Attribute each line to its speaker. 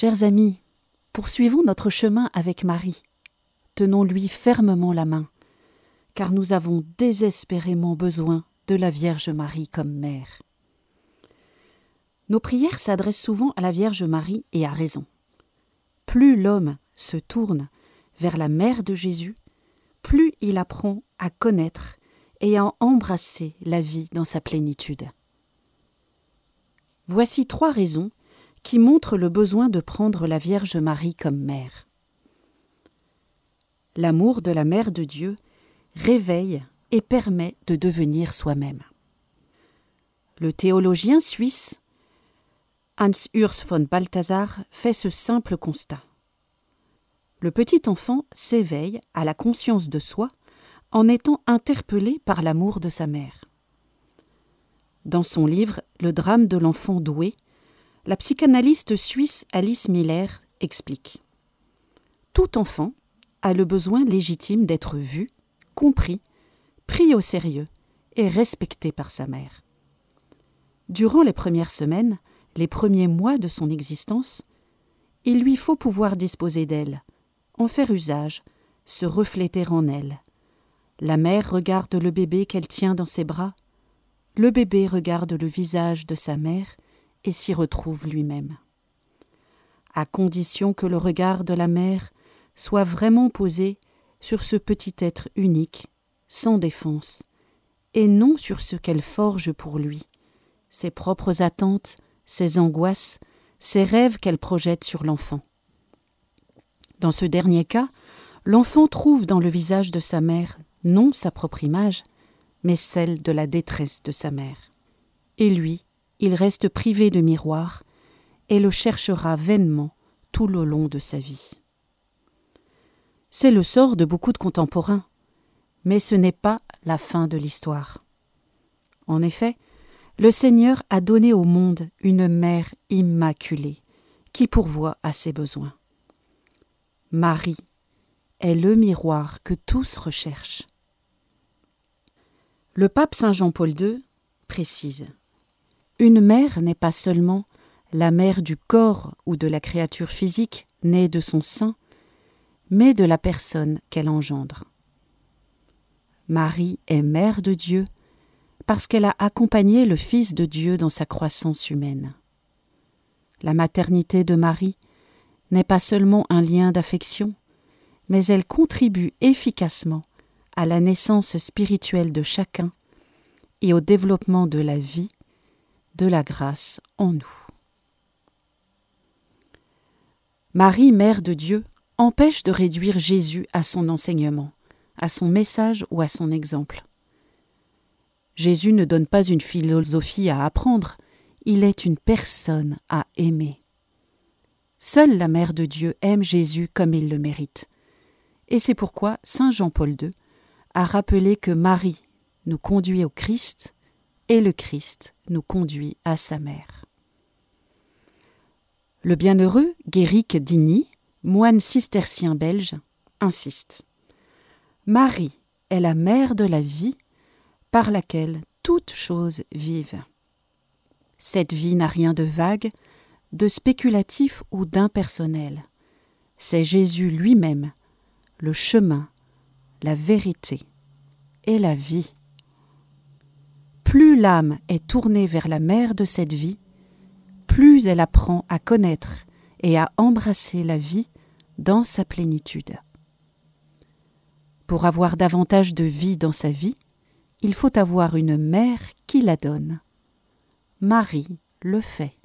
Speaker 1: Chers amis, poursuivons notre chemin avec Marie. Tenons-lui fermement la main, car nous avons désespérément besoin de la Vierge Marie comme mère. Nos prières s'adressent souvent à la Vierge Marie et à raison. Plus l'homme se tourne vers la mère de Jésus, plus il apprend à connaître et à embrasser la vie dans sa plénitude. Voici trois raisons qui montrent le besoin de prendre la Vierge Marie comme mère. L'amour de la Mère de Dieu réveille et permet de devenir soi-même. Le théologien suisse Hans Urs von Balthasar fait ce simple constat. Le petit enfant s'éveille à la conscience de soi en étant interpellé par l'amour de sa mère. Dans son livre Le drame de l'enfant doué, la psychanalyste suisse Alice Miller explique Tout enfant a le besoin légitime d'être vu, compris, pris au sérieux et respecté par sa mère. Durant les premières semaines, les premiers mois de son existence, il lui faut pouvoir disposer d'elle, en faire usage, se refléter en elle. La mère regarde le bébé qu'elle tient dans ses bras, le bébé regarde le visage de sa mère et s'y retrouve lui-même. À condition que le regard de la mère soit vraiment posé sur ce petit être unique, sans défense, et non sur ce qu'elle forge pour lui, ses propres attentes, ses angoisses, ses rêves qu'elle projette sur l'enfant. Dans ce dernier cas, l'enfant trouve dans le visage de sa mère non sa propre image, mais celle de la détresse de sa mère. Et lui, il reste privé de miroir et le cherchera vainement tout le long de sa vie. C'est le sort de beaucoup de contemporains, mais ce n'est pas la fin de l'histoire. En effet, le Seigneur a donné au monde une mère immaculée qui pourvoit à ses besoins. Marie est le miroir que tous recherchent. Le pape Saint Jean-Paul II précise Une mère n'est pas seulement la mère du corps ou de la créature physique née de son sein, mais de la personne qu'elle engendre. Marie est mère de Dieu parce qu'elle a accompagné le Fils de Dieu dans sa croissance humaine. La maternité de Marie n'est pas seulement un lien d'affection, mais elle contribue efficacement à la naissance spirituelle de chacun et au développement de la vie, de la grâce en nous. Marie, Mère de Dieu, empêche de réduire Jésus à son enseignement, à son message ou à son exemple. Jésus ne donne pas une philosophie à apprendre, il est une personne à aimer. Seule la Mère de Dieu aime Jésus comme il le mérite. Et c'est pourquoi Saint Jean-Paul II a rappelé que Marie nous conduit au Christ et le Christ nous conduit à sa mère. Le bienheureux Guéric Digny, moine cistercien belge, insiste. Marie est la mère de la vie par laquelle toutes choses vivent. Cette vie n'a rien de vague, de spéculatif ou d'impersonnel. C'est Jésus lui-même, le chemin, la vérité et la vie. Plus l'âme est tournée vers la mère de cette vie, plus elle apprend à connaître et à embrasser la vie dans sa plénitude. Pour avoir davantage de vie dans sa vie, il faut avoir une mère qui la donne. Marie le fait.